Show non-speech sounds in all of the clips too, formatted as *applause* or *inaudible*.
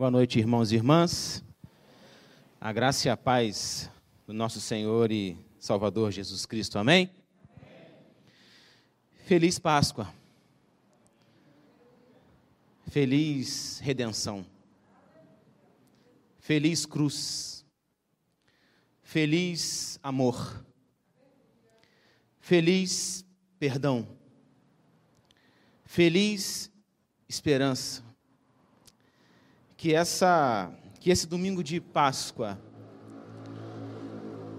Boa noite, irmãos e irmãs. A graça e a paz do nosso Senhor e Salvador Jesus Cristo. Amém? Feliz Páscoa. Feliz redenção. Feliz cruz. Feliz amor. Feliz perdão. Feliz esperança. Que essa que esse domingo de Páscoa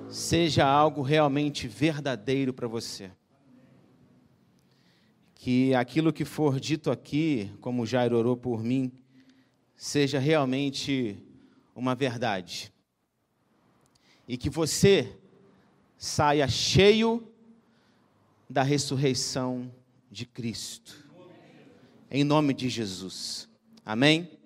seja algo realmente verdadeiro para você. Que aquilo que for dito aqui, como Jairo orou por mim, seja realmente uma verdade. E que você saia cheio da ressurreição de Cristo. Em nome de Jesus. Amém?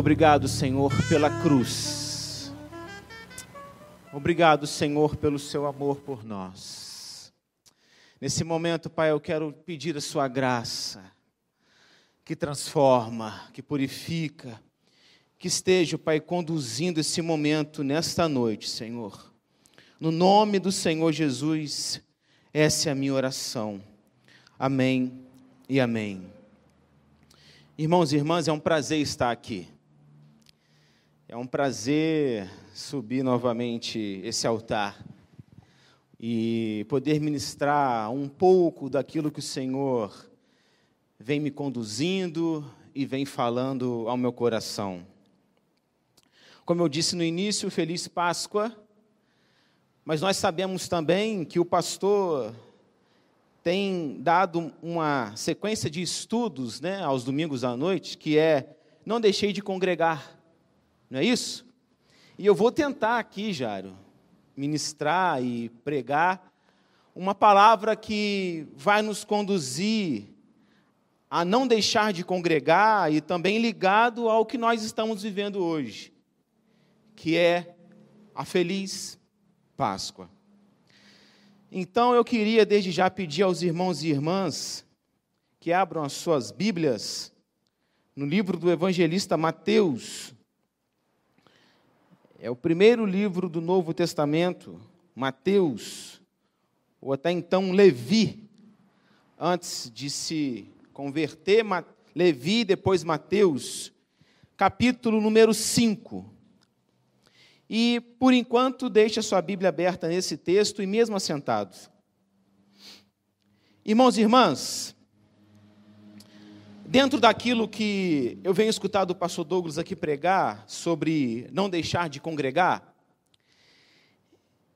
Obrigado, Senhor, pela cruz. Obrigado, Senhor, pelo seu amor por nós. Nesse momento, Pai, eu quero pedir a sua graça, que transforma, que purifica, que esteja, Pai, conduzindo esse momento nesta noite, Senhor. No nome do Senhor Jesus, essa é a minha oração. Amém e amém. Irmãos e irmãs, é um prazer estar aqui. É um prazer subir novamente esse altar e poder ministrar um pouco daquilo que o Senhor vem me conduzindo e vem falando ao meu coração. Como eu disse no início, feliz Páscoa. Mas nós sabemos também que o pastor tem dado uma sequência de estudos né, aos domingos à noite, que é Não Deixei de Congregar. Não é isso? E eu vou tentar aqui, Jário, ministrar e pregar uma palavra que vai nos conduzir a não deixar de congregar e também ligado ao que nós estamos vivendo hoje, que é a feliz Páscoa. Então eu queria desde já pedir aos irmãos e irmãs que abram as suas Bíblias no livro do evangelista Mateus. É o primeiro livro do Novo Testamento, Mateus, ou até então Levi, antes de se converter, Levi, depois Mateus, capítulo número 5. E, por enquanto, deixe a sua Bíblia aberta nesse texto e mesmo assentado. Irmãos e irmãs, dentro daquilo que eu venho escutar do pastor Douglas aqui pregar sobre não deixar de congregar,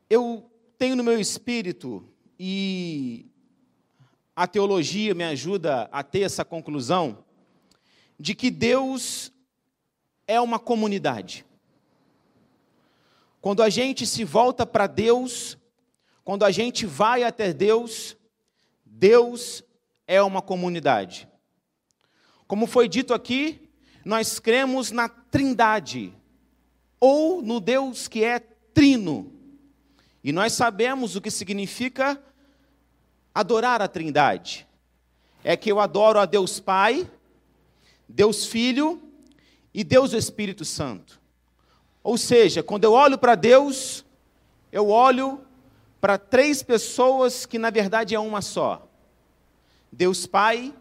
eu tenho no meu espírito e a teologia me ajuda a ter essa conclusão de que Deus é uma comunidade. Quando a gente se volta para Deus, quando a gente vai até Deus, Deus é uma comunidade. Como foi dito aqui, nós cremos na Trindade, ou no Deus que é trino. E nós sabemos o que significa adorar a Trindade. É que eu adoro a Deus Pai, Deus Filho e Deus Espírito Santo. Ou seja, quando eu olho para Deus, eu olho para três pessoas que na verdade é uma só: Deus Pai,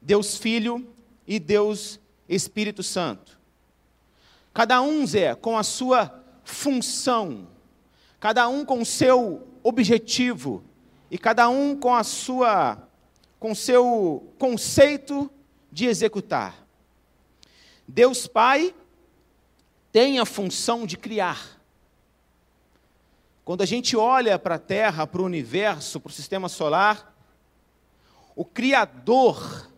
Deus Filho e Deus Espírito Santo. Cada um, Zé, com a sua função, cada um com o seu objetivo e cada um com a sua com seu conceito de executar. Deus Pai tem a função de criar. Quando a gente olha para a Terra, para o universo, para o sistema solar, o Criador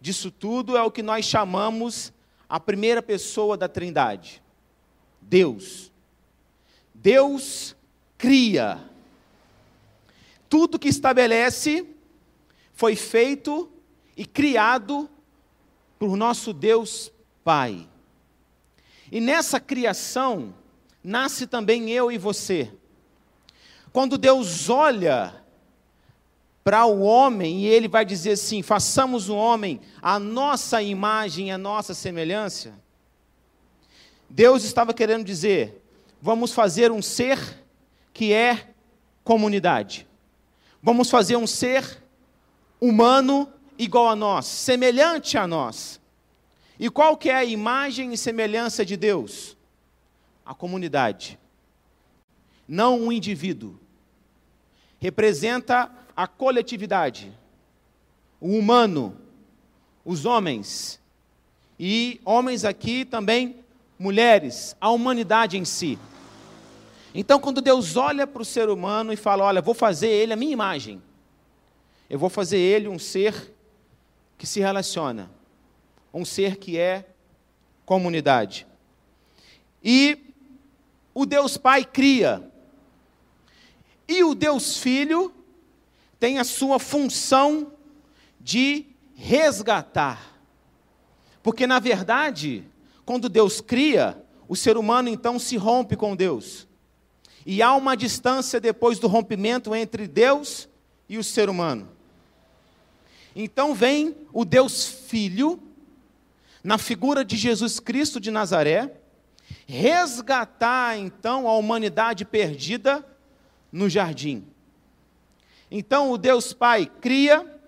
disso tudo é o que nós chamamos a primeira pessoa da Trindade: Deus. Deus cria. Tudo que estabelece foi feito e criado por nosso Deus Pai. E nessa criação nasce também eu e você. Quando Deus olha para o homem e ele vai dizer assim: façamos o homem a nossa imagem, a nossa semelhança. Deus estava querendo dizer: vamos fazer um ser que é comunidade. Vamos fazer um ser humano igual a nós, semelhante a nós. E qual que é a imagem e semelhança de Deus? A comunidade. Não um indivíduo. Representa a coletividade. O humano, os homens. E homens aqui também mulheres, a humanidade em si. Então, quando Deus olha para o ser humano e fala: Olha, vou fazer ele a minha imagem, eu vou fazer ele um ser que se relaciona, um ser que é comunidade. E o Deus Pai cria. E o Deus Filho tem a sua função de resgatar. Porque, na verdade, quando Deus cria, o ser humano então se rompe com Deus. E há uma distância depois do rompimento entre Deus e o ser humano. Então vem o Deus Filho na figura de Jesus Cristo de Nazaré, resgatar então a humanidade perdida no jardim. Então o Deus Pai cria,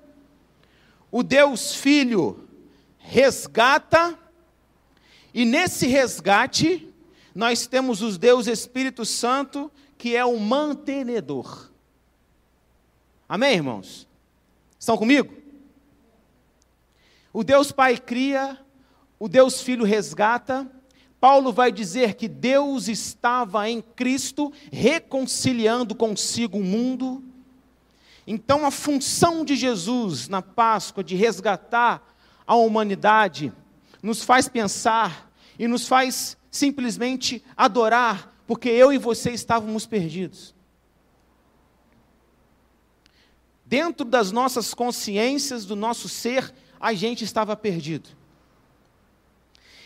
o Deus Filho resgata, e nesse resgate nós temos os Deus Espírito Santo, que é o mantenedor. Amém, irmãos? Estão comigo? O Deus Pai cria, o Deus Filho resgata, Paulo vai dizer que Deus estava em Cristo reconciliando consigo o mundo. Então, a função de Jesus na Páscoa de resgatar a humanidade nos faz pensar e nos faz simplesmente adorar, porque eu e você estávamos perdidos. Dentro das nossas consciências, do nosso ser, a gente estava perdido.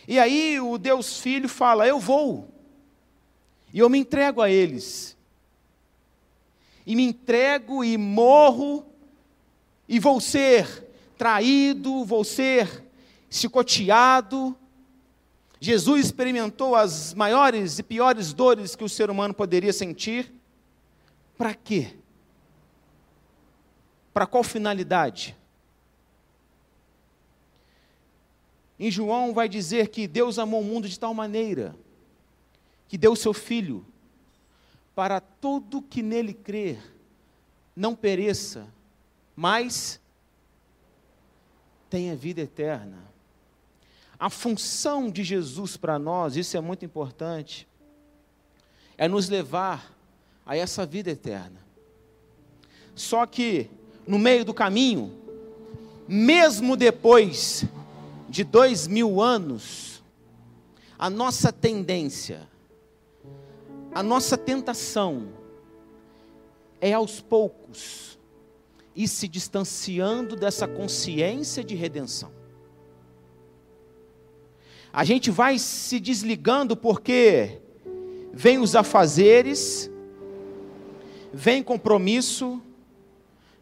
E aí o Deus Filho fala: Eu vou, e eu me entrego a eles, e me entrego e morro, e vou ser traído, vou ser chicoteado. Jesus experimentou as maiores e piores dores que o ser humano poderia sentir. Para quê? Para qual finalidade? Em João vai dizer que Deus amou o mundo de tal maneira que deu o seu filho para todo que nele crer não pereça, mas tenha vida eterna. A função de Jesus para nós, isso é muito importante, é nos levar a essa vida eterna. Só que no meio do caminho, mesmo depois de dois mil anos, a nossa tendência, a nossa tentação é aos poucos ir se distanciando dessa consciência de redenção. A gente vai se desligando porque vem os afazeres, vem compromisso,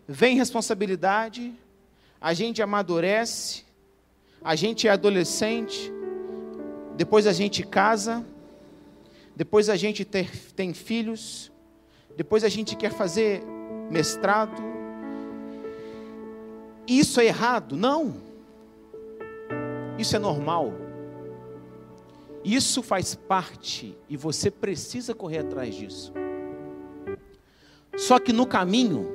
vem responsabilidade, a gente amadurece, a gente é adolescente, depois a gente casa, depois a gente ter, tem filhos, depois a gente quer fazer mestrado. Isso é errado? Não. Isso é normal. Isso faz parte e você precisa correr atrás disso. Só que no caminho,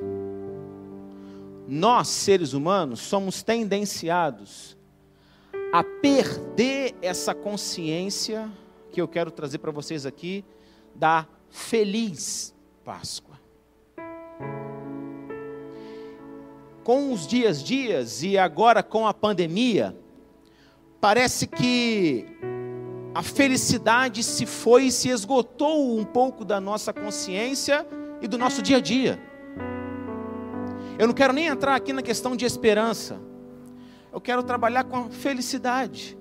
nós, seres humanos, somos tendenciados a perder essa consciência que eu quero trazer para vocês aqui da feliz Páscoa. Com os dias dias e agora com a pandemia, parece que a felicidade se foi e se esgotou um pouco da nossa consciência e do nosso dia a dia. Eu não quero nem entrar aqui na questão de esperança. Eu quero trabalhar com felicidade.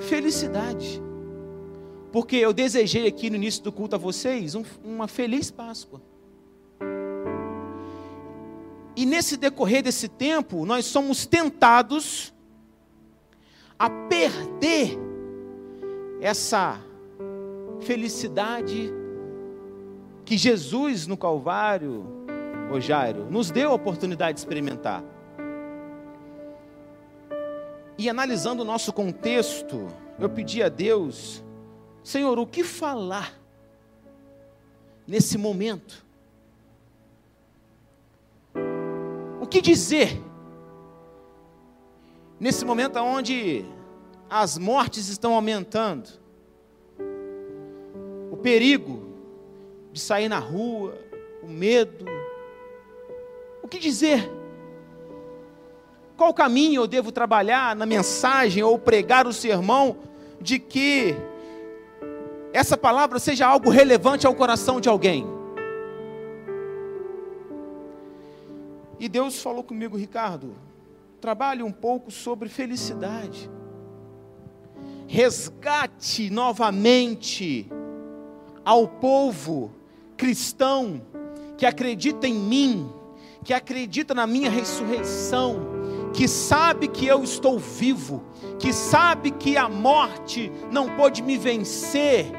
Felicidade. Porque eu desejei aqui no início do culto a vocês um, uma feliz Páscoa. E nesse decorrer desse tempo, nós somos tentados a perder essa felicidade que Jesus no Calvário Jairo, nos deu a oportunidade de experimentar. E analisando o nosso contexto, eu pedi a Deus, Senhor, o que falar nesse momento? O que dizer nesse momento onde as mortes estão aumentando, o perigo de sair na rua, o medo, o que dizer? Qual caminho eu devo trabalhar na mensagem ou pregar o sermão de que essa palavra seja algo relevante ao coração de alguém? E Deus falou comigo, Ricardo, trabalhe um pouco sobre felicidade. Resgate novamente ao povo cristão que acredita em mim que acredita na minha ressurreição, que sabe que eu estou vivo, que sabe que a morte não pode me vencer,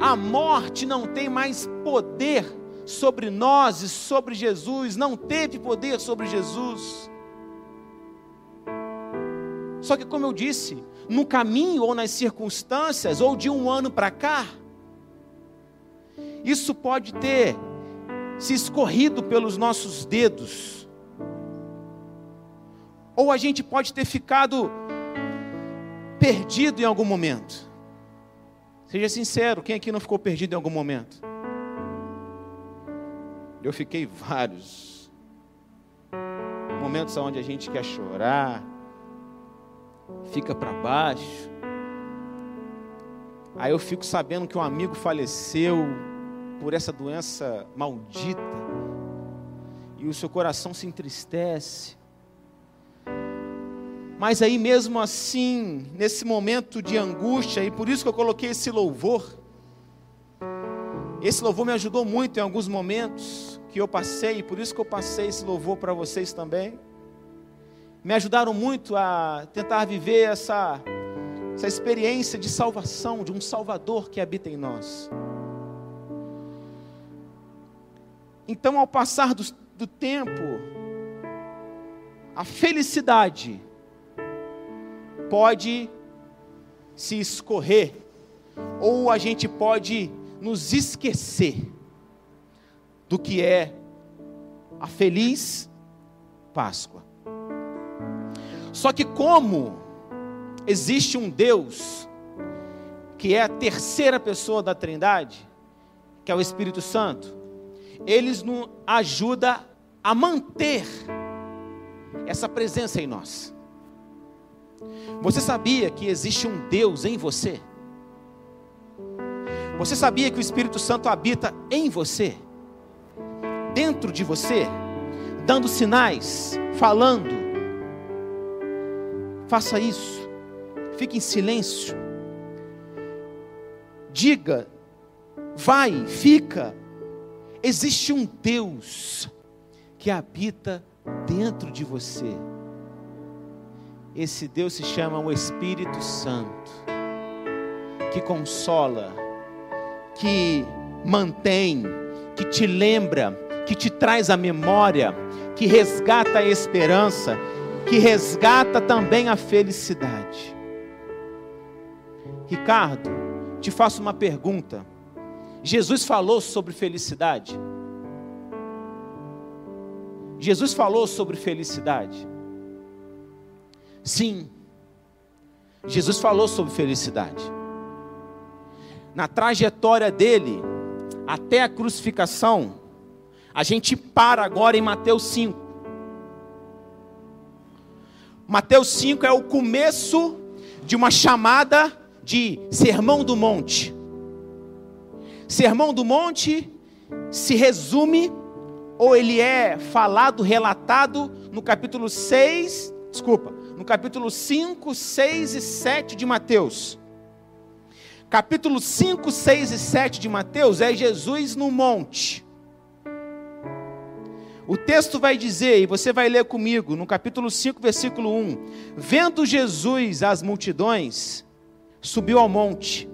a morte não tem mais poder sobre nós e sobre Jesus, não teve poder sobre Jesus. Só que, como eu disse, no caminho ou nas circunstâncias, ou de um ano para cá, isso pode ter se escorrido pelos nossos dedos. Ou a gente pode ter ficado perdido em algum momento. Seja sincero, quem aqui não ficou perdido em algum momento? Eu fiquei vários. Momentos onde a gente quer chorar, fica para baixo. Aí eu fico sabendo que um amigo faleceu por essa doença maldita. E o seu coração se entristece. Mas aí mesmo assim, nesse momento de angústia, e por isso que eu coloquei esse louvor. Esse louvor me ajudou muito em alguns momentos que eu passei, e por isso que eu passei esse louvor para vocês também. Me ajudaram muito a tentar viver essa, essa experiência de salvação, de um Salvador que habita em nós. Então, ao passar do, do tempo, a felicidade pode se escorrer, ou a gente pode nos esquecer do que é a feliz Páscoa. Só que, como existe um Deus, que é a terceira pessoa da Trindade, que é o Espírito Santo, eles nos ajuda a manter essa presença em nós. Você sabia que existe um Deus em você? Você sabia que o Espírito Santo habita em você? Dentro de você? Dando sinais, falando. Faça isso. Fique em silêncio. Diga, vai, fica. Existe um Deus que habita dentro de você. Esse Deus se chama o Espírito Santo, que consola, que mantém, que te lembra, que te traz a memória, que resgata a esperança, que resgata também a felicidade. Ricardo, te faço uma pergunta. Jesus falou sobre felicidade? Jesus falou sobre felicidade? Sim, Jesus falou sobre felicidade. Na trajetória dele, até a crucificação, a gente para agora em Mateus 5. Mateus 5 é o começo de uma chamada de Sermão do Monte. Sermão do Monte se resume, ou ele é falado, relatado no capítulo 6, desculpa, no capítulo 5, 6 e 7 de Mateus. Capítulo 5, 6 e 7 de Mateus é Jesus no monte. O texto vai dizer, e você vai ler comigo, no capítulo 5, versículo 1: Vendo Jesus as multidões, subiu ao monte,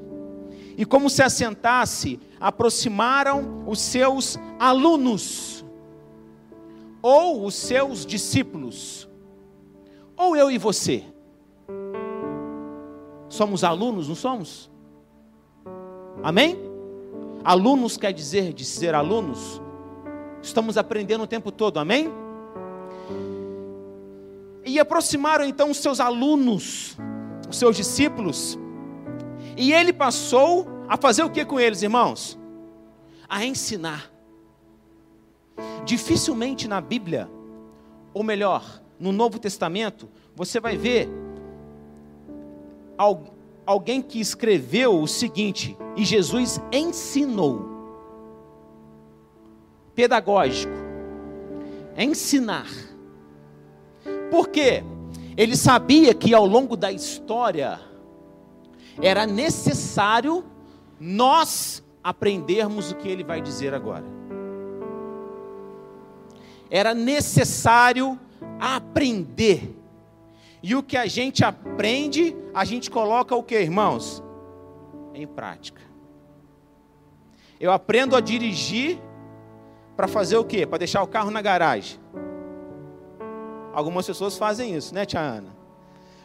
e como se assentasse, aproximaram os seus alunos, ou os seus discípulos ou eu e você? Somos alunos, não somos? Amém? Alunos quer dizer de ser alunos? Estamos aprendendo o tempo todo, amém? E aproximaram então os seus alunos, os seus discípulos, e ele passou a fazer o que com eles, irmãos? A ensinar. Dificilmente na Bíblia, ou melhor, no Novo Testamento, você vai ver alguém que escreveu o seguinte, e Jesus ensinou. Pedagógico. Ensinar. Por quê? Ele sabia que ao longo da história era necessário nós aprendermos o que ele vai dizer agora. Era necessário aprender. E o que a gente aprende, a gente coloca o que, irmãos? Em prática. Eu aprendo a dirigir para fazer o quê? Para deixar o carro na garagem. Algumas pessoas fazem isso, né, tia Ana?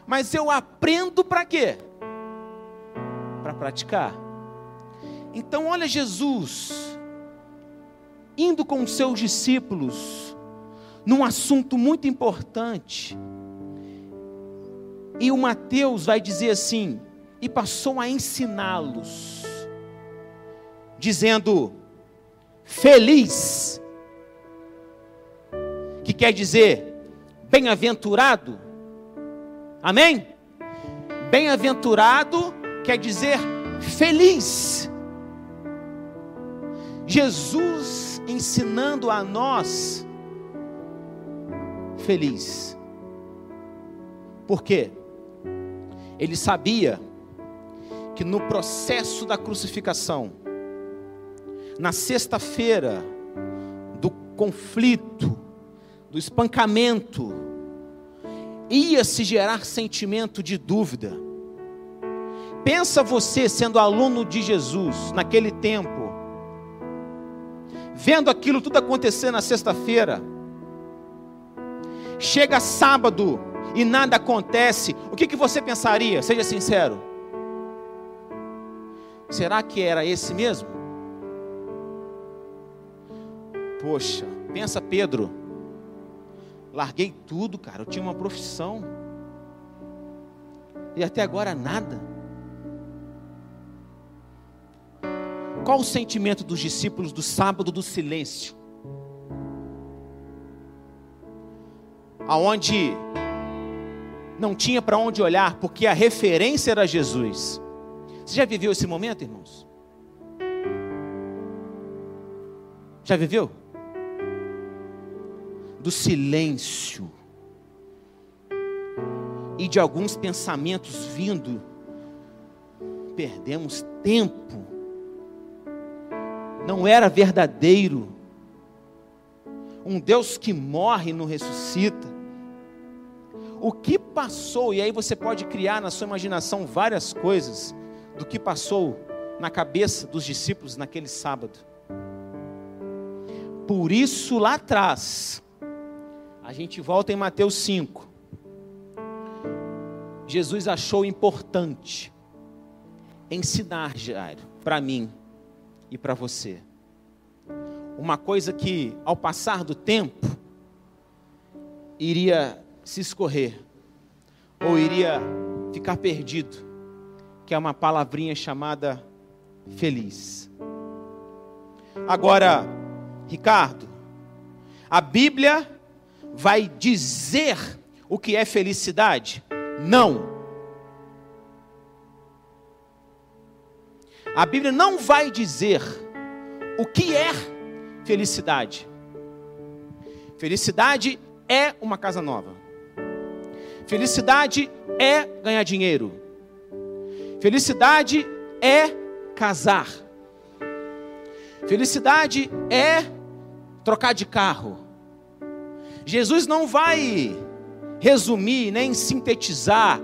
Mas eu aprendo para quê? Para praticar. Então, olha Jesus indo com os seus discípulos num assunto muito importante. E o Mateus vai dizer assim: e passou a ensiná-los, dizendo: Feliz, que quer dizer bem-aventurado, amém? Bem-aventurado quer dizer feliz. Jesus ensinando a nós feliz. Por quê? Ele sabia que no processo da crucificação, na sexta-feira do conflito, do espancamento, ia se gerar sentimento de dúvida. Pensa você sendo aluno de Jesus naquele tempo, vendo aquilo tudo acontecer na sexta-feira, chega sábado e nada acontece, o que, que você pensaria? Seja sincero. Será que era esse mesmo? Poxa, pensa Pedro. Larguei tudo, cara. Eu tinha uma profissão. E até agora nada. Qual o sentimento dos discípulos do sábado do silêncio? Aonde não tinha para onde olhar, porque a referência era Jesus. Você já viveu esse momento, irmãos? Já viveu? Do silêncio e de alguns pensamentos vindo, perdemos tempo, não era verdadeiro. Um Deus que morre e não ressuscita. O que passou, e aí você pode criar na sua imaginação várias coisas do que passou na cabeça dos discípulos naquele sábado. Por isso, lá atrás, a gente volta em Mateus 5. Jesus achou importante ensinar, Jairo, para mim e para você. Uma coisa que, ao passar do tempo, iria se escorrer, ou iria ficar perdido que é uma palavrinha chamada feliz. Agora, Ricardo, a Bíblia vai dizer o que é felicidade? Não. A Bíblia não vai dizer o que é felicidade. Felicidade é uma casa nova. Felicidade é ganhar dinheiro. Felicidade é casar. Felicidade é trocar de carro. Jesus não vai resumir, nem sintetizar,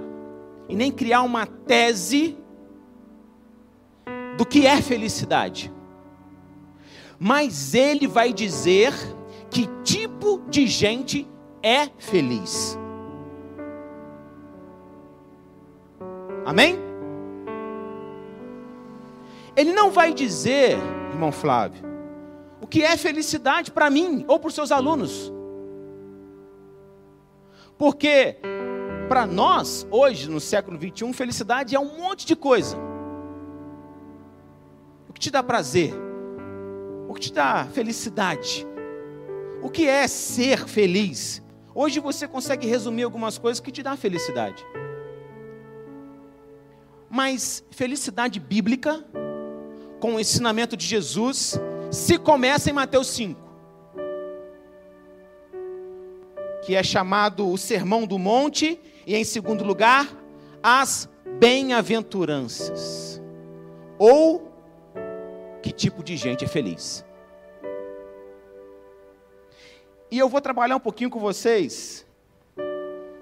e nem criar uma tese do que é felicidade. Mas ele vai dizer que tipo de gente é feliz. Amém? Ele não vai dizer, irmão Flávio, o que é felicidade para mim ou para os seus alunos. Porque para nós, hoje, no século 21, felicidade é um monte de coisa. O que te dá prazer? O que te dá felicidade? O que é ser feliz? Hoje você consegue resumir algumas coisas que te dá felicidade. Mas felicidade bíblica com o ensinamento de Jesus se começa em Mateus 5, que é chamado o Sermão do Monte, e em segundo lugar, as bem-aventuranças. Ou que tipo de gente é feliz. E eu vou trabalhar um pouquinho com vocês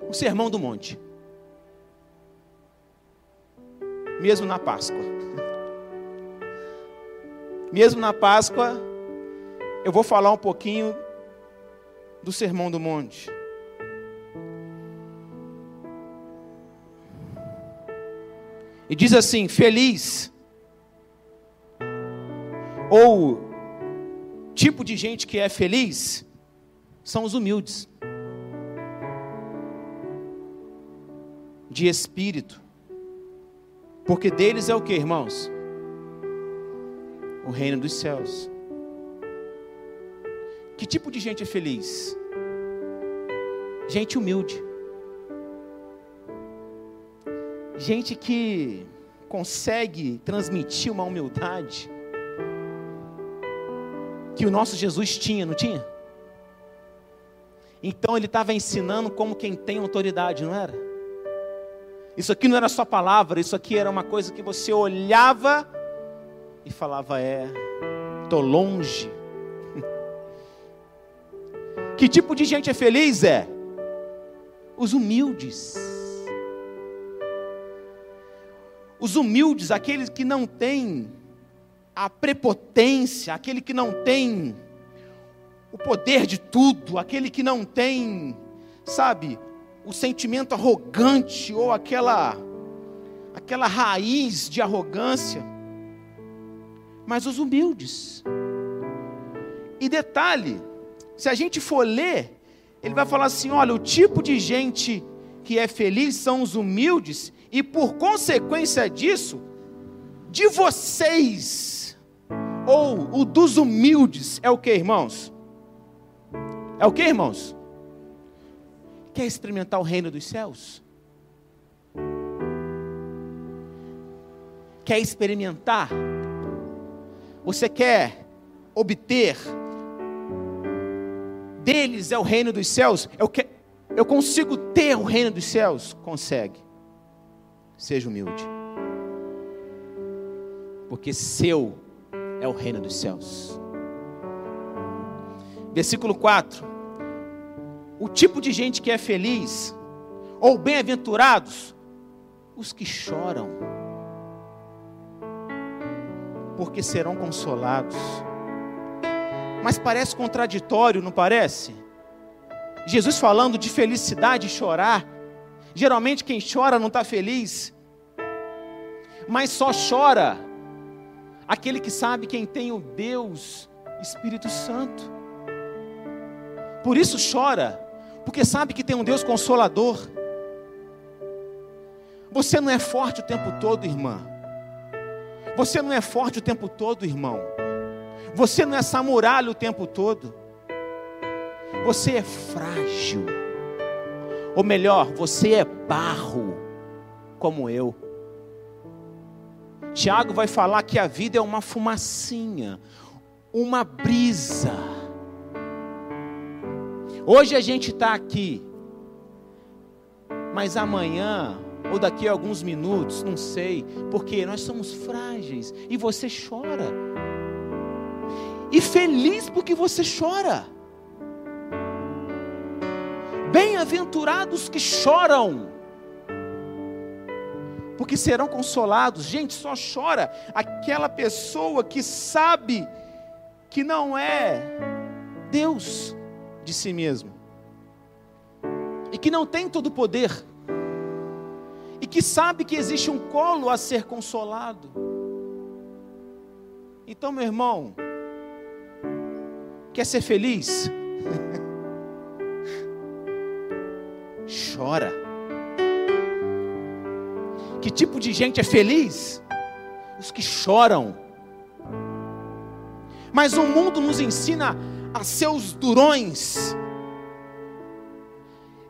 o Sermão do Monte. Mesmo na Páscoa mesmo na Páscoa, eu vou falar um pouquinho do Sermão do Monte. E diz assim: feliz, ou tipo de gente que é feliz, são os humildes, de espírito, Porque deles é o que, irmãos? O reino dos céus. Que tipo de gente é feliz? Gente humilde. Gente que consegue transmitir uma humildade que o nosso Jesus tinha, não tinha? Então ele estava ensinando como quem tem autoridade, não era? Isso aqui não era só palavra, isso aqui era uma coisa que você olhava e falava: é, estou longe. *laughs* que tipo de gente é feliz? É os humildes. Os humildes, aqueles que não têm a prepotência, aquele que não tem o poder de tudo, aquele que não tem, sabe, o sentimento arrogante ou aquela aquela raiz de arrogância, mas os humildes. E detalhe, se a gente for ler, ele vai falar assim: olha, o tipo de gente que é feliz são os humildes, e por consequência disso, de vocês, ou o dos humildes, é o que, irmãos? É o que, irmãos? Quer experimentar o reino dos céus? Quer experimentar? Você quer obter? Deles é o reino dos céus. Eu, que, eu consigo ter o reino dos céus? Consegue. Seja humilde. Porque seu é o reino dos céus. Versículo 4. O tipo de gente que é feliz, ou bem-aventurados, os que choram, porque serão consolados. Mas parece contraditório, não parece? Jesus falando de felicidade e chorar. Geralmente quem chora não está feliz, mas só chora aquele que sabe quem tem o Deus Espírito Santo. Por isso chora, porque sabe que tem um Deus consolador. Você não é forte o tempo todo, irmã. Você não é forte o tempo todo, irmão. Você não é samuralho o tempo todo. Você é frágil. Ou melhor, você é barro, como eu. Tiago vai falar que a vida é uma fumacinha, uma brisa Hoje a gente está aqui, mas amanhã, ou daqui a alguns minutos, não sei, porque nós somos frágeis e você chora. E feliz porque você chora. Bem-aventurados que choram, porque serão consolados. Gente, só chora aquela pessoa que sabe que não é Deus de si mesmo, e que não tem todo o poder, e que sabe que existe um colo a ser consolado. Então, meu irmão, quer ser feliz? *laughs* Chora. Que tipo de gente é feliz? Os que choram. Mas o mundo nos ensina a seus durões.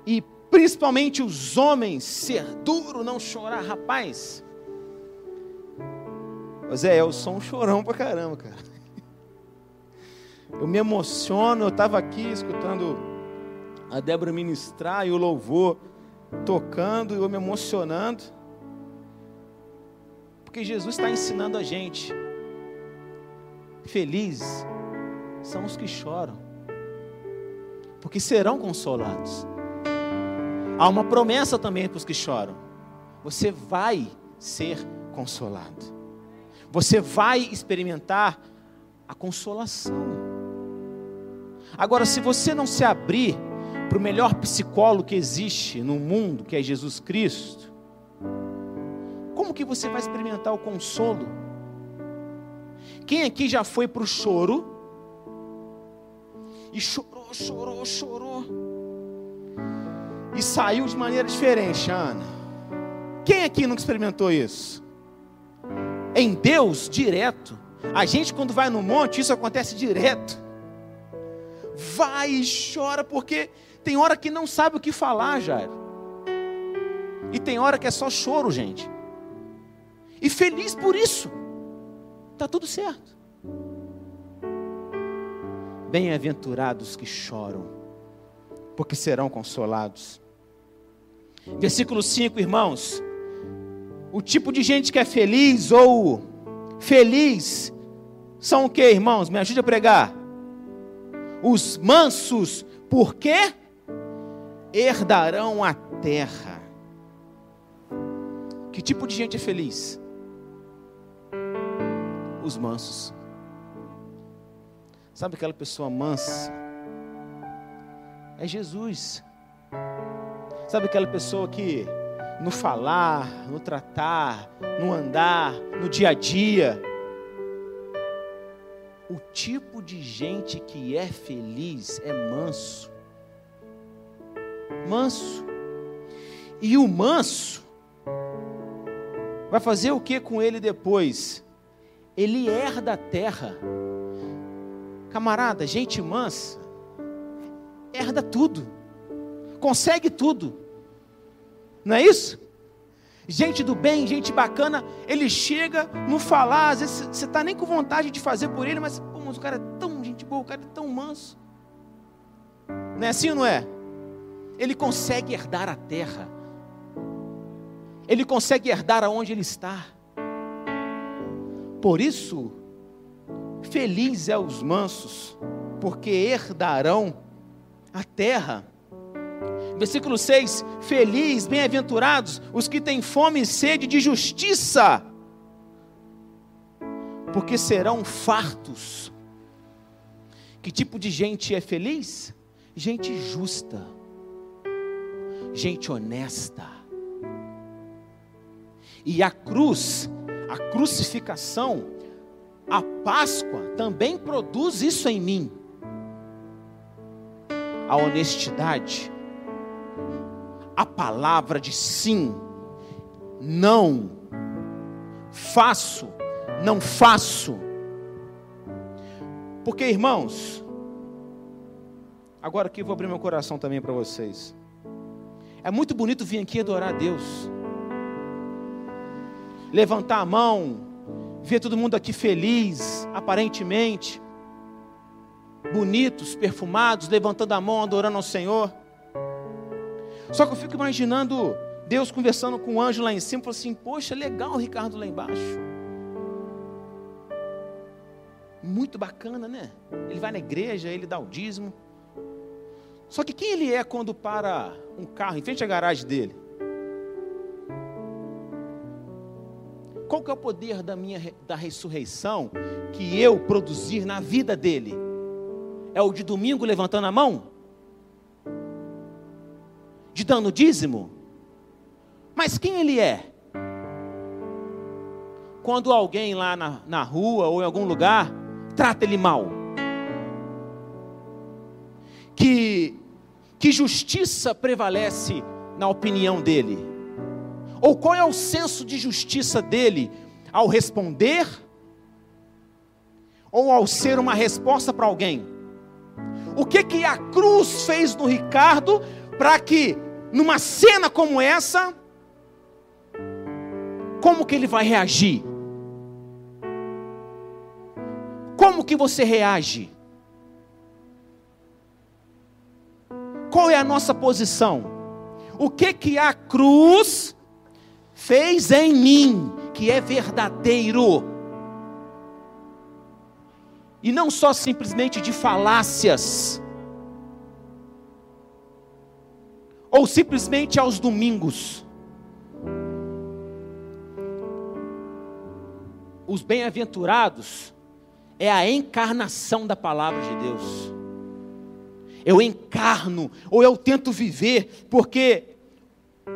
E principalmente os homens, ser duro, não chorar, rapaz. Mas é, eu sou um chorão pra caramba, cara. Eu me emociono, eu estava aqui escutando a Débora ministrar e o louvor tocando e eu me emocionando. Porque Jesus está ensinando a gente. Feliz são os que choram, porque serão consolados. Há uma promessa também para os que choram: você vai ser consolado, você vai experimentar a consolação. Agora, se você não se abrir para o melhor psicólogo que existe no mundo, que é Jesus Cristo, como que você vai experimentar o consolo? Quem aqui já foi para o choro e chorou, chorou, chorou. E saiu de maneira diferente, Ana. Quem aqui nunca experimentou isso? em Deus direto. A gente, quando vai no monte, isso acontece direto. Vai e chora, porque tem hora que não sabe o que falar, Jairo. E tem hora que é só choro, gente. E feliz por isso. Está tudo certo. Bem-aventurados que choram, porque serão consolados. Versículo 5, irmãos. O tipo de gente que é feliz ou feliz são o que, irmãos? Me ajude a pregar. Os mansos, porque herdarão a terra. Que tipo de gente é feliz? Os mansos. Sabe aquela pessoa mansa? É Jesus. Sabe aquela pessoa que no falar, no tratar, no andar, no dia a dia, o tipo de gente que é feliz é manso. Manso. E o manso vai fazer o que com ele depois? Ele herda a terra. Camarada, gente mansa, herda tudo, consegue tudo, não é isso? Gente do bem, gente bacana, ele chega, não falar, às vezes você está nem com vontade de fazer por ele, mas, pô, mas o cara é tão gente boa, o cara é tão manso. Não é assim ou não é? Ele consegue herdar a terra, ele consegue herdar aonde ele está. Por isso, Feliz é os mansos, porque herdarão a terra. Versículo 6: Feliz, bem-aventurados os que têm fome e sede de justiça, porque serão fartos. Que tipo de gente é feliz? Gente justa, gente honesta. E a cruz, a crucificação, a Páscoa também produz isso em mim. A honestidade, a palavra de sim, não, faço, não faço. Porque, irmãos, agora aqui eu vou abrir meu coração também para vocês. É muito bonito vir aqui adorar a Deus, levantar a mão, ver todo mundo aqui feliz, aparentemente, bonitos, perfumados, levantando a mão, adorando ao Senhor. Só que eu fico imaginando Deus conversando com o anjo lá em cima, falou assim: Poxa, legal o Ricardo lá embaixo. Muito bacana, né? Ele vai na igreja, ele dá o dízimo. Só que quem ele é quando para um carro em frente à garagem dele? Qual que é o poder da minha da ressurreição que eu produzir na vida dele? É o de domingo levantando a mão? De dando dízimo? Mas quem ele é? Quando alguém lá na, na rua ou em algum lugar trata ele mal. Que, que justiça prevalece na opinião dele? Ou qual é o senso de justiça dele ao responder? Ou ao ser uma resposta para alguém? O que que a cruz fez no Ricardo para que numa cena como essa como que ele vai reagir? Como que você reage? Qual é a nossa posição? O que que a cruz fez em mim, que é verdadeiro. E não só simplesmente de falácias, ou simplesmente aos domingos. Os bem-aventurados é a encarnação da palavra de Deus. Eu encarno, ou eu tento viver, porque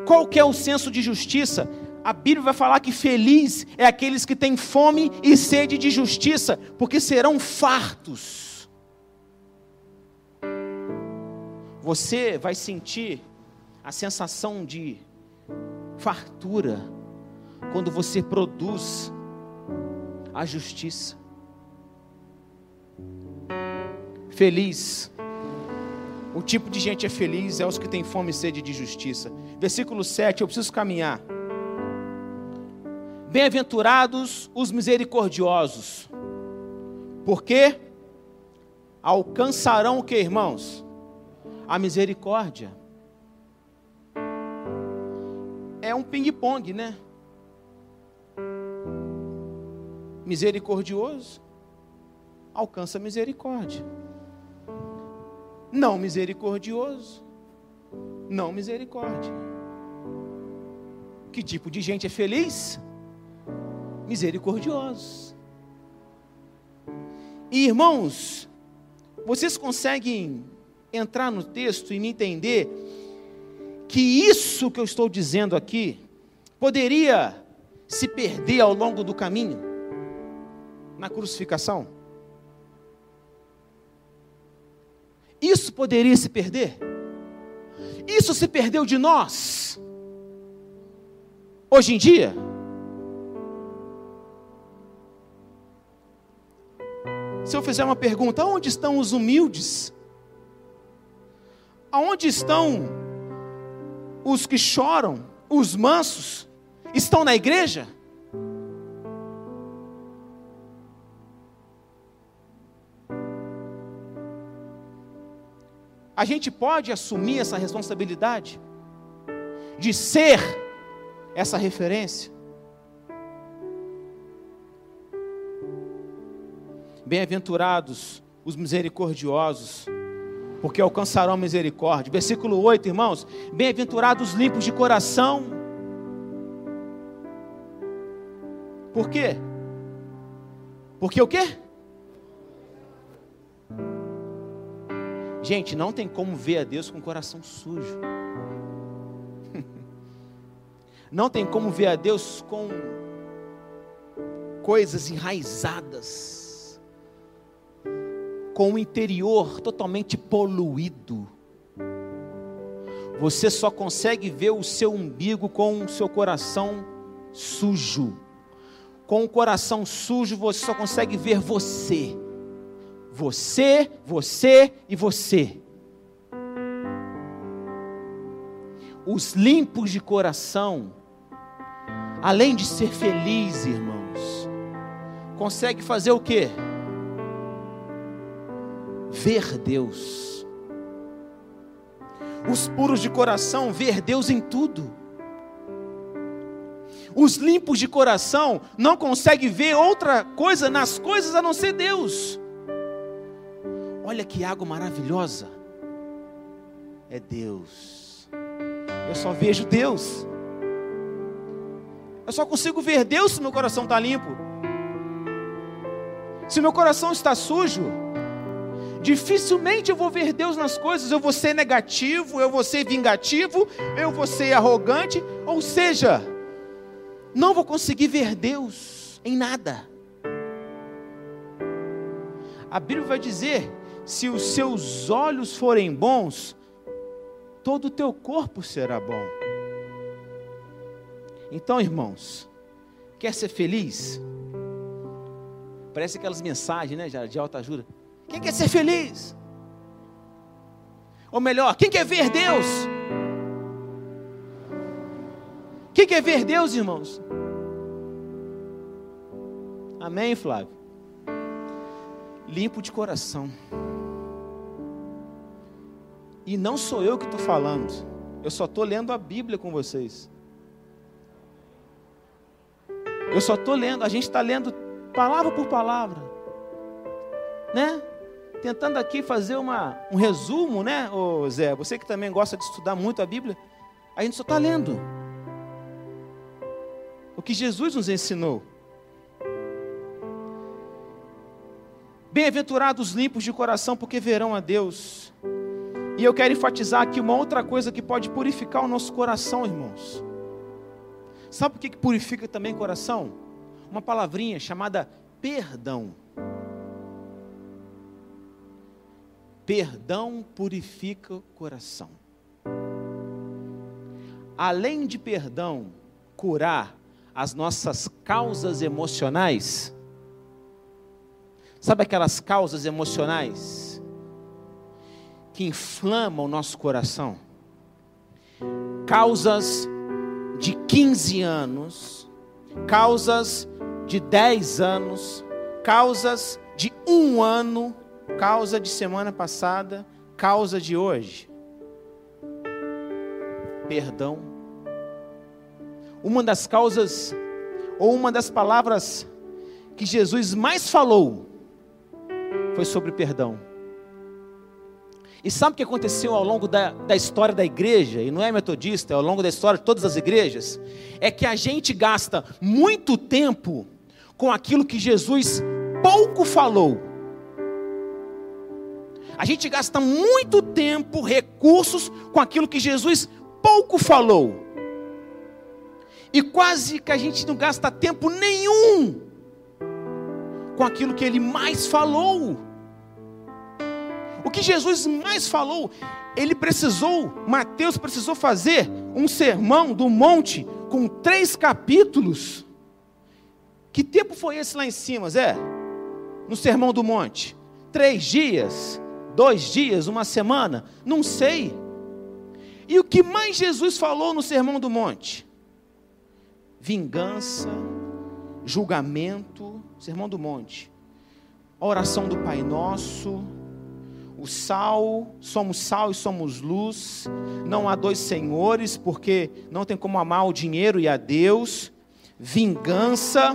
qual que é o senso de justiça? A Bíblia vai falar que feliz é aqueles que têm fome e sede de justiça, porque serão fartos. Você vai sentir a sensação de fartura quando você produz a justiça. Feliz. O tipo de gente é feliz é os que têm fome e sede de justiça. Versículo 7, eu preciso caminhar. Bem-aventurados os misericordiosos, porque alcançarão o que, irmãos? A misericórdia. É um ping-pong, né? Misericordioso alcança misericórdia. Não misericordioso, não misericórdia. Que tipo de gente é feliz? Misericordiosos. E irmãos, vocês conseguem entrar no texto e me entender que isso que eu estou dizendo aqui poderia se perder ao longo do caminho na crucificação? Isso poderia se perder? Isso se perdeu de nós? Hoje em dia? Se eu fizer uma pergunta, onde estão os humildes? Aonde estão os que choram, os mansos? Estão na igreja? A gente pode assumir essa responsabilidade de ser essa referência? Bem-aventurados os misericordiosos, porque alcançarão misericórdia. Versículo 8, irmãos: Bem-aventurados os limpos de coração. Por quê? Porque o quê? Gente, não tem como ver a Deus com o coração sujo. Não tem como ver a Deus com coisas enraizadas, com o interior totalmente poluído. Você só consegue ver o seu umbigo com o seu coração sujo. Com o coração sujo, você só consegue ver você. Você, você e você. Os limpos de coração, além de ser feliz, irmãos, consegue fazer o quê? Ver Deus. Os puros de coração, ver Deus em tudo. Os limpos de coração não conseguem ver outra coisa nas coisas a não ser Deus. Olha que água maravilhosa. É Deus. Eu só vejo Deus. Eu só consigo ver Deus se meu coração está limpo. Se meu coração está sujo, dificilmente eu vou ver Deus nas coisas. Eu vou ser negativo, eu vou ser vingativo, eu vou ser arrogante. Ou seja, não vou conseguir ver Deus em nada. A Bíblia vai dizer se os seus olhos forem bons, todo o teu corpo será bom. Então, irmãos, quer ser feliz? Parece aquelas mensagens, né, de alta ajuda. Quem quer ser feliz? Ou melhor, quem quer ver Deus? Quem quer ver Deus, irmãos? Amém, Flávio? Limpo de coração. E não sou eu que estou falando, eu só estou lendo a Bíblia com vocês. Eu só estou lendo, a gente está lendo palavra por palavra, né? Tentando aqui fazer uma, um resumo, né, ô Zé? Você que também gosta de estudar muito a Bíblia, a gente só está lendo o que Jesus nos ensinou. Bem-aventurados limpos de coração, porque verão a Deus. E eu quero enfatizar aqui uma outra coisa que pode purificar o nosso coração, irmãos. Sabe por que purifica também o coração? Uma palavrinha chamada perdão. Perdão purifica o coração. Além de perdão curar as nossas causas emocionais, Sabe aquelas causas emocionais que inflamam o nosso coração? Causas de 15 anos, causas de 10 anos, causas de um ano, causa de semana passada, causa de hoje. Perdão. Uma das causas, ou uma das palavras que Jesus mais falou, foi sobre perdão. E sabe o que aconteceu ao longo da, da história da igreja? E não é metodista, é ao longo da história de todas as igrejas. É que a gente gasta muito tempo com aquilo que Jesus pouco falou. A gente gasta muito tempo, recursos com aquilo que Jesus pouco falou. E quase que a gente não gasta tempo nenhum com aquilo que ele mais falou. O que Jesus mais falou, ele precisou, Mateus precisou fazer um sermão do monte com três capítulos. Que tempo foi esse lá em cima, Zé? No sermão do monte? Três dias? Dois dias? Uma semana? Não sei. E o que mais Jesus falou no sermão do monte? Vingança, julgamento, sermão do monte. A oração do Pai Nosso o sal, somos sal e somos luz. Não há dois senhores, porque não tem como amar o dinheiro e a Deus. Vingança,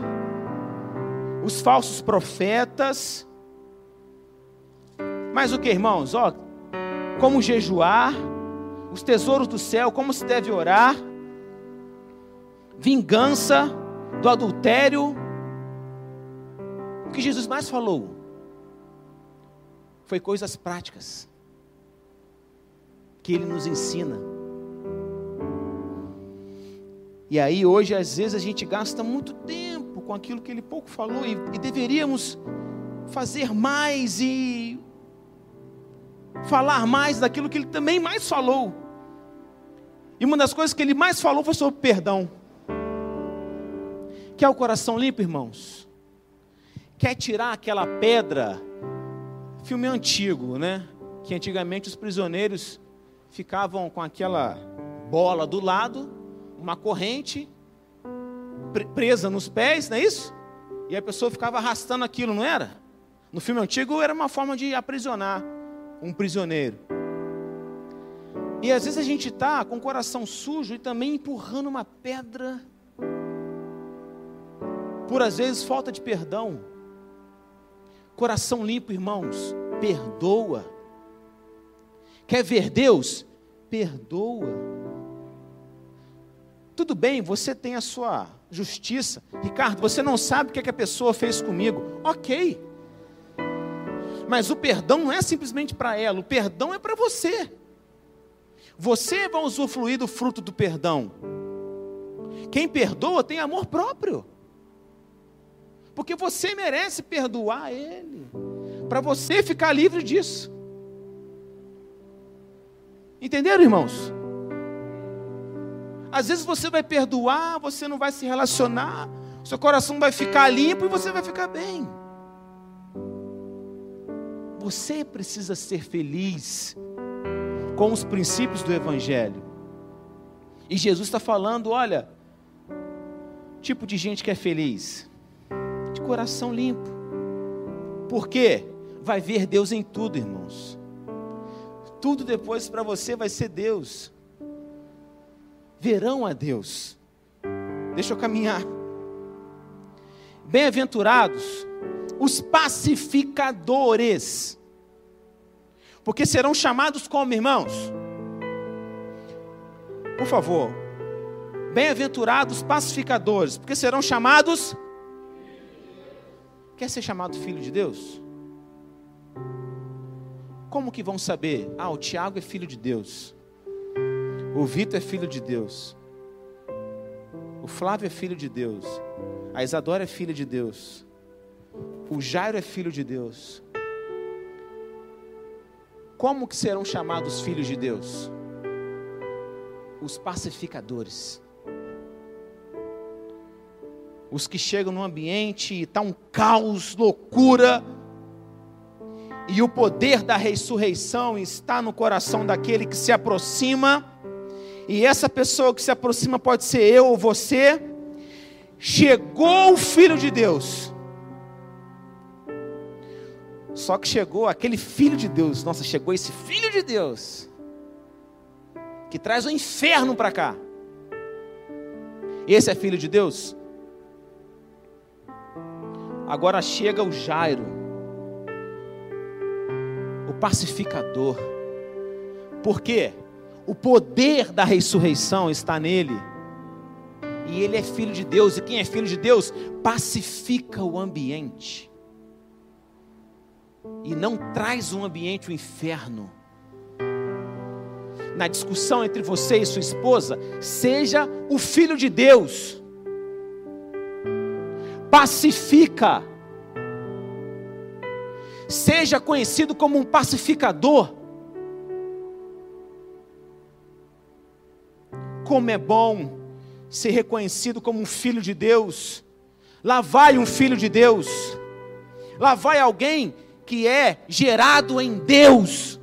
os falsos profetas. Mas o que, irmãos? Ó, como jejuar, os tesouros do céu, como se deve orar. Vingança do adultério. O que Jesus mais falou? Foi coisas práticas que ele nos ensina. E aí hoje às vezes a gente gasta muito tempo com aquilo que ele pouco falou e, e deveríamos fazer mais e falar mais daquilo que ele também mais falou. E uma das coisas que ele mais falou foi sobre perdão. Quer o coração limpo, irmãos? Quer tirar aquela pedra Filme antigo, né? Que antigamente os prisioneiros ficavam com aquela bola do lado, uma corrente presa nos pés, não é isso? E a pessoa ficava arrastando aquilo, não era? No filme antigo era uma forma de aprisionar um prisioneiro. E às vezes a gente está com o coração sujo e também empurrando uma pedra, por às vezes falta de perdão. Coração limpo, irmãos, perdoa. Quer ver Deus? Perdoa. Tudo bem, você tem a sua justiça. Ricardo, você não sabe o que, é que a pessoa fez comigo. Ok. Mas o perdão não é simplesmente para ela, o perdão é para você. Você vai usufruir do fruto do perdão. Quem perdoa tem amor próprio porque você merece perdoar ele, para você ficar livre disso. Entenderam, irmãos? Às vezes você vai perdoar, você não vai se relacionar, seu coração vai ficar limpo e você vai ficar bem. Você precisa ser feliz com os princípios do Evangelho. E Jesus está falando: olha, tipo de gente que é feliz coração limpo. Por quê? Vai ver Deus em tudo, irmãos. Tudo depois para você vai ser Deus. Verão a Deus. Deixa eu caminhar. Bem-aventurados os pacificadores, porque serão chamados como irmãos. Por favor, bem-aventurados pacificadores, porque serão chamados Quer ser chamado filho de Deus? Como que vão saber? Ah, o Tiago é filho de Deus. O Vitor é filho de Deus. O Flávio é filho de Deus. A Isadora é filha de Deus. O Jairo é filho de Deus. Como que serão chamados filhos de Deus? Os pacificadores os que chegam no ambiente e está um caos, loucura, E o poder da ressurreição está no coração daquele que se aproxima. E essa pessoa que se aproxima pode ser eu ou você. Chegou o Filho de Deus. Só que chegou aquele Filho de Deus. Nossa, chegou esse Filho de Deus. Que traz o inferno para cá. Esse é Filho de Deus? Agora chega o Jairo pacificador. Porque o poder da ressurreição está nele. E ele é filho de Deus, e quem é filho de Deus pacifica o ambiente. E não traz um ambiente o um inferno. Na discussão entre você e sua esposa, seja o filho de Deus. Pacifica seja conhecido como um pacificador. Como é bom ser reconhecido como um filho de Deus. Lá vai um filho de Deus. Lá vai alguém que é gerado em Deus.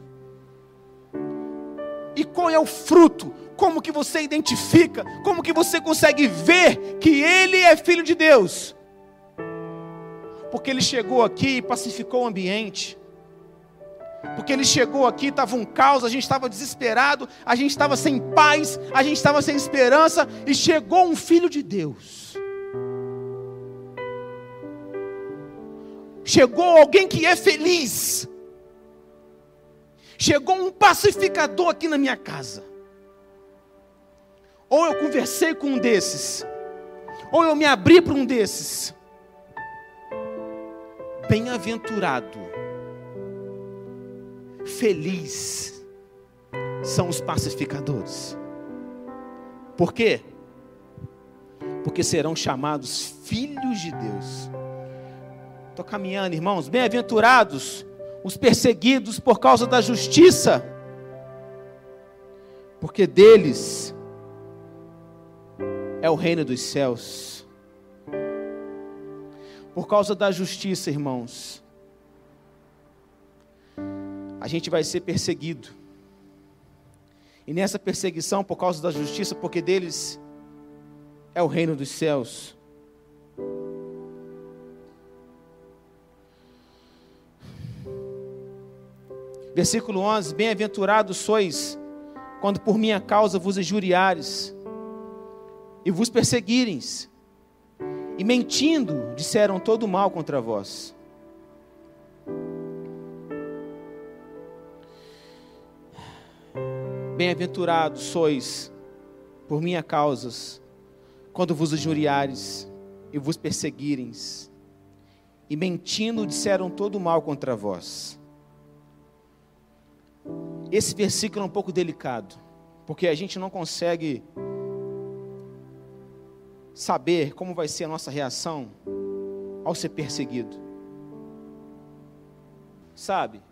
E qual é o fruto? Como que você identifica? Como que você consegue ver que ele é filho de Deus? Porque ele chegou aqui e pacificou o ambiente. Porque ele chegou aqui, estava um caos, a gente estava desesperado, a gente estava sem paz, a gente estava sem esperança, e chegou um filho de Deus. Chegou alguém que é feliz. Chegou um pacificador aqui na minha casa. Ou eu conversei com um desses, ou eu me abri para um desses Bem-aventurado, feliz são os pacificadores. Por quê? Porque serão chamados filhos de Deus. Estou caminhando, irmãos. Bem-aventurados os perseguidos por causa da justiça, porque deles é o reino dos céus por causa da justiça, irmãos, a gente vai ser perseguido. E nessa perseguição, por causa da justiça, porque deles é o reino dos céus. Versículo 11: Bem-aventurados sois quando por minha causa vos injuriares e vos perseguirem e mentindo disseram todo mal contra vós. Bem-aventurados sois por minha causas, quando vos injuriares e vos perseguirem, e mentindo disseram todo mal contra vós. Esse versículo é um pouco delicado, porque a gente não consegue saber como vai ser a nossa reação ao ser perseguido. Sabe?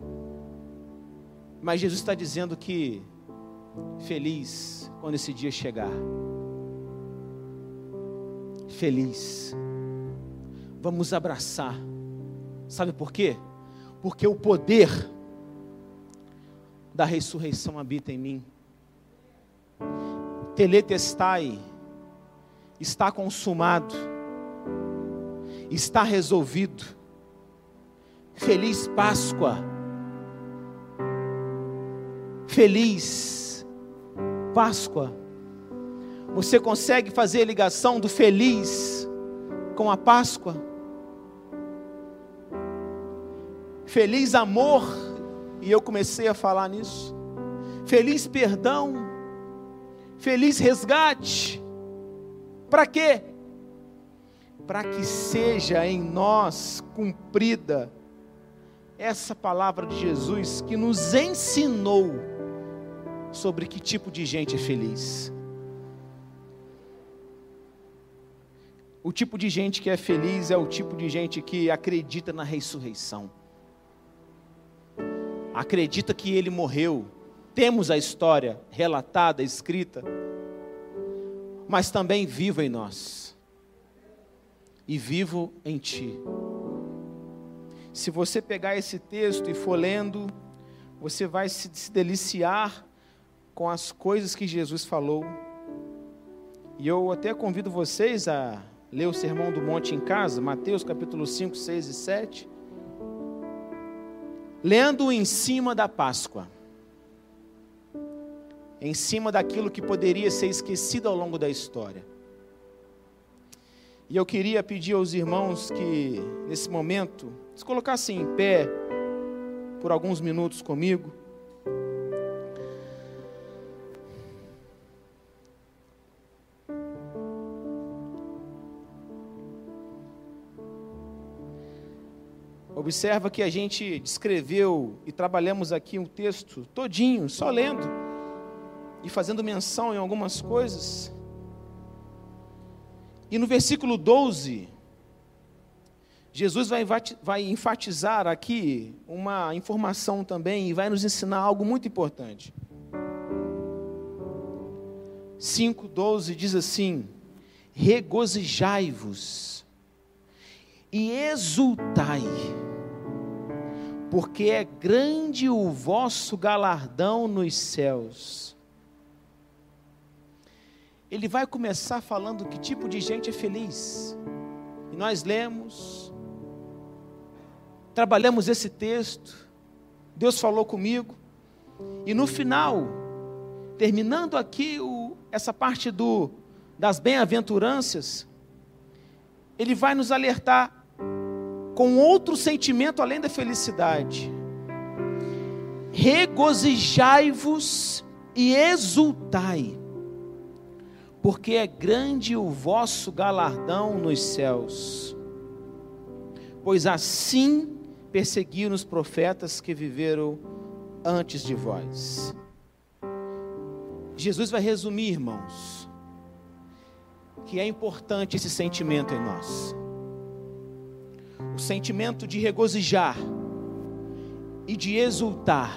Mas Jesus está dizendo que feliz quando esse dia chegar. Feliz. Vamos abraçar. Sabe por quê? Porque o poder da ressurreição habita em mim. Teletestai está consumado, está resolvido. Feliz Páscoa, feliz Páscoa. Você consegue fazer a ligação do feliz com a Páscoa? Feliz amor, e eu comecei a falar nisso. Feliz perdão, feliz resgate, para quê? Para que seja em nós cumprida essa palavra de Jesus que nos ensinou sobre que tipo de gente é feliz. O tipo de gente que é feliz é o tipo de gente que acredita na ressurreição. Acredita que ele morreu. Temos a história relatada, escrita mas também vivo em nós e vivo em Ti. Se você pegar esse texto e for lendo, você vai se, deliciar com as coisas que Jesus falou. E eu até convido vocês a ler o Sermão do Monte em casa, Mateus capítulo 5, 6 e 7. Lendo em cima da Páscoa. Em cima daquilo que poderia ser esquecido ao longo da história. E eu queria pedir aos irmãos que, nesse momento, se colocassem em pé por alguns minutos comigo. Observa que a gente descreveu e trabalhamos aqui um texto todinho, só lendo e fazendo menção em algumas coisas. E no versículo 12, Jesus vai, vai enfatizar aqui uma informação também e vai nos ensinar algo muito importante. 5,12 diz assim: Regozijai-vos e exultai, porque é grande o vosso galardão nos céus ele vai começar falando que tipo de gente é feliz. E nós lemos, trabalhamos esse texto, Deus falou comigo, e no final, terminando aqui o, essa parte do, das bem-aventuranças, ele vai nos alertar com outro sentimento além da felicidade. Regozijai-vos e exultai porque é grande o vosso galardão nos céus. Pois assim perseguiram os profetas que viveram antes de vós. Jesus vai resumir, irmãos, que é importante esse sentimento em nós. O sentimento de regozijar e de exultar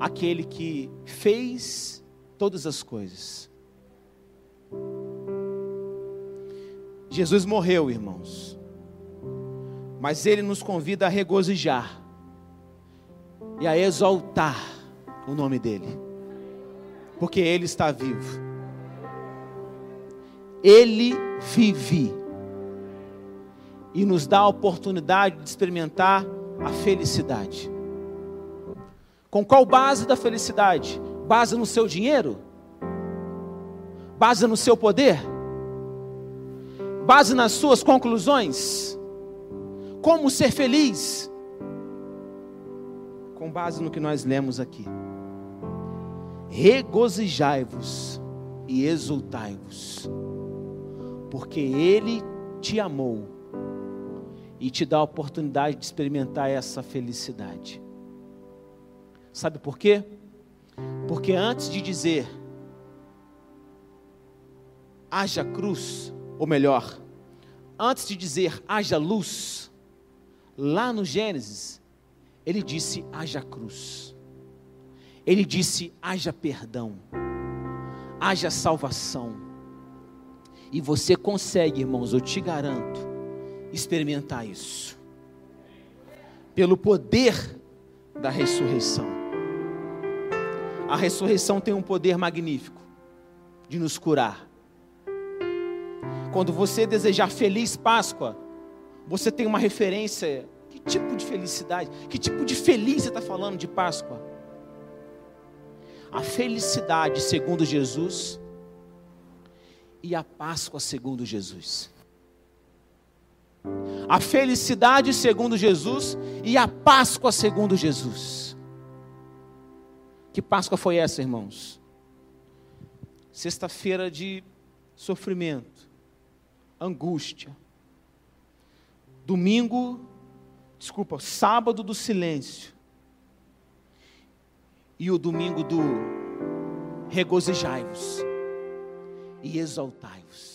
aquele que fez todas as coisas. Jesus morreu, irmãos. Mas ele nos convida a regozijar e a exaltar o nome dele. Porque ele está vivo. Ele vive e nos dá a oportunidade de experimentar a felicidade. Com qual base da felicidade? Base no seu dinheiro? Base no seu poder? Base nas suas conclusões. Como ser feliz? Com base no que nós lemos aqui. Regozijai-vos e exultai-vos, porque Ele te amou e te dá a oportunidade de experimentar essa felicidade. Sabe por quê? Porque antes de dizer haja cruz, ou melhor, antes de dizer haja luz, lá no Gênesis, ele disse haja cruz. Ele disse haja perdão. Haja salvação. E você consegue, irmãos, eu te garanto, experimentar isso. Pelo poder da ressurreição. A ressurreição tem um poder magnífico de nos curar quando você desejar feliz Páscoa, você tem uma referência. Que tipo de felicidade? Que tipo de feliz você está falando de Páscoa? A felicidade segundo Jesus e a Páscoa segundo Jesus. A felicidade segundo Jesus e a Páscoa segundo Jesus. Que Páscoa foi essa, irmãos? Sexta-feira de sofrimento angústia. Domingo, desculpa, sábado do silêncio. E o domingo do regozijai-vos e exaltai-vos.